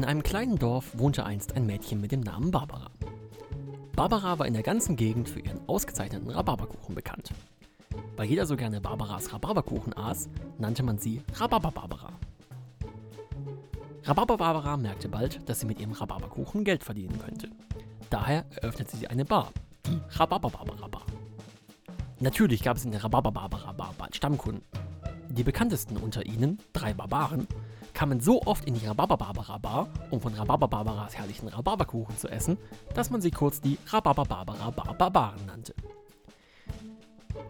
In einem kleinen Dorf wohnte einst ein Mädchen mit dem Namen Barbara. Barbara war in der ganzen Gegend für ihren ausgezeichneten Rhabarberkuchen bekannt. Weil jeder so gerne Barbaras Rhabarberkuchen aß, nannte man sie Rhabarber-Barbara. Rhabarber-Barbara merkte bald, dass sie mit ihrem Rhabarberkuchen Geld verdienen könnte. Daher eröffnete sie eine Bar, die Rhabarber-Barbara Bar. Natürlich gab es in der Rhabarber-Barbara Bar bald Stammkunden. Die bekanntesten unter ihnen, drei Barbaren, kamen so oft in die Rhabarber-Barbara Bar, um von Rhabarber-Barbaras herrlichen Rhabarberkuchen zu essen, dass man sie kurz die Rhabarber-Barbara Bar Barbaren nannte.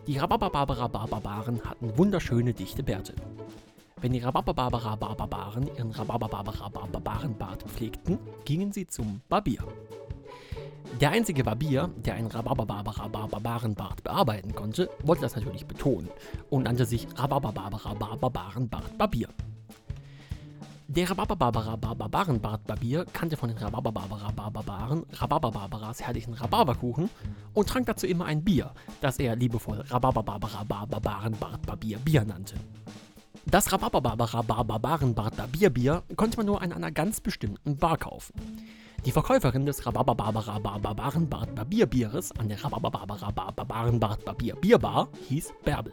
Die Rhabarber-Barbara Bar Barbaren hatten wunderschöne, dichte Bärte. Wenn die Rhabarber-Barbara Bar Barbaren ihren Rhabarber-Barbara Bar Barbarenbart pflegten, gingen sie zum Barbier. Der einzige Barbier, der einen Rhabarber-Barbara Bar Barbarenbart bearbeiten konnte, wollte das natürlich betonen und nannte sich Rhabarber-Barbara Bar Barbarenbart Barbier. Der Rhabarber-Barbara-Barbarenbart-Barbier kannte von den Rhabarber-Barbara-Barbaren Rhabarber-Barbaras herrlichen Rhabarberkuchen und trank dazu immer ein Bier, das er liebevoll Rhabarber-Barbara-Barbarenbart-Barbier Bier nannte. Das Rhabarber-Barbara-Barbarenbart-Barbier-Bier konnte man nur an einer ganz bestimmten Bar kaufen. Die Verkäuferin des Rhabarber-Barbara-Barbarenbart-Barbier-Bieres an der Rhabarber-Barbara-Barbarenbart-Barbier-Bierbar hieß Bärbel.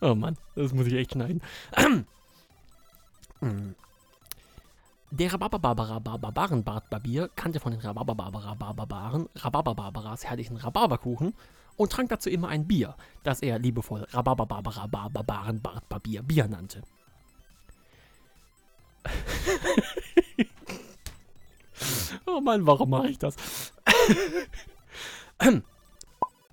Oh Mann, das muss ich echt schneiden. Der Rhabarber-Barbara-Barbarenbart-Barbier kannte von den Rhabarber-Barbara-Barbaren Rhabarber-Barbaras herrlichen Rhabarberkuchen und trank dazu immer ein Bier, das er liebevoll Rhabarber-Barbara-Barbaren-Bart-Barbier Bier nannte. oh Mann, warum mache ich das?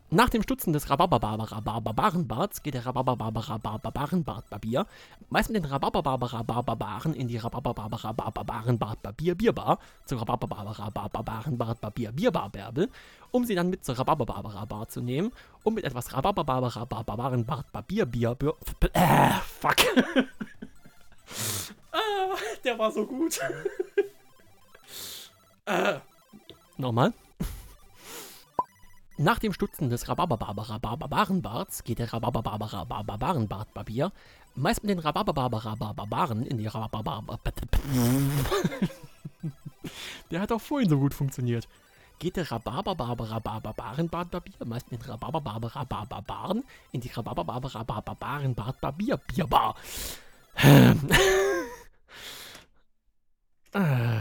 Nach dem Stutzen des Rhabarber-Barbara-Barbarenbarts geht der Rhabarber-Barbara-Barbarenbart-Barbier meist mit den Rhabarber-Barbara-Barbaren in die Rhabarber-Barbara-Barbarenbart-Barbier-Bierbar zur Rhabarber-Barbara-Barbarenbart-Barbier-Bierbar-Bärbel, um sie dann mit zur Rhabarber-Barbara-Bar zu nehmen und mit etwas Rhabarber-Barbara-Barbarenbart-Barbier-Bier... Äh, fuck. ah, der war so gut. äh, nochmal. Nach dem Stutzen des Rhabarberbarbarenbarts geht der Rhabarberbarbarenbartbarbier meist mit den Rhabarberbarbarenbarbaren in die der hat auch vorhin so gut funktioniert. Geht der Rhabarberbarbarenbartbarbier meist mit den Rhabarberbarbarenbarbaren in die Rhabarberbarbarenbartbarbier... Bierbar. Äh.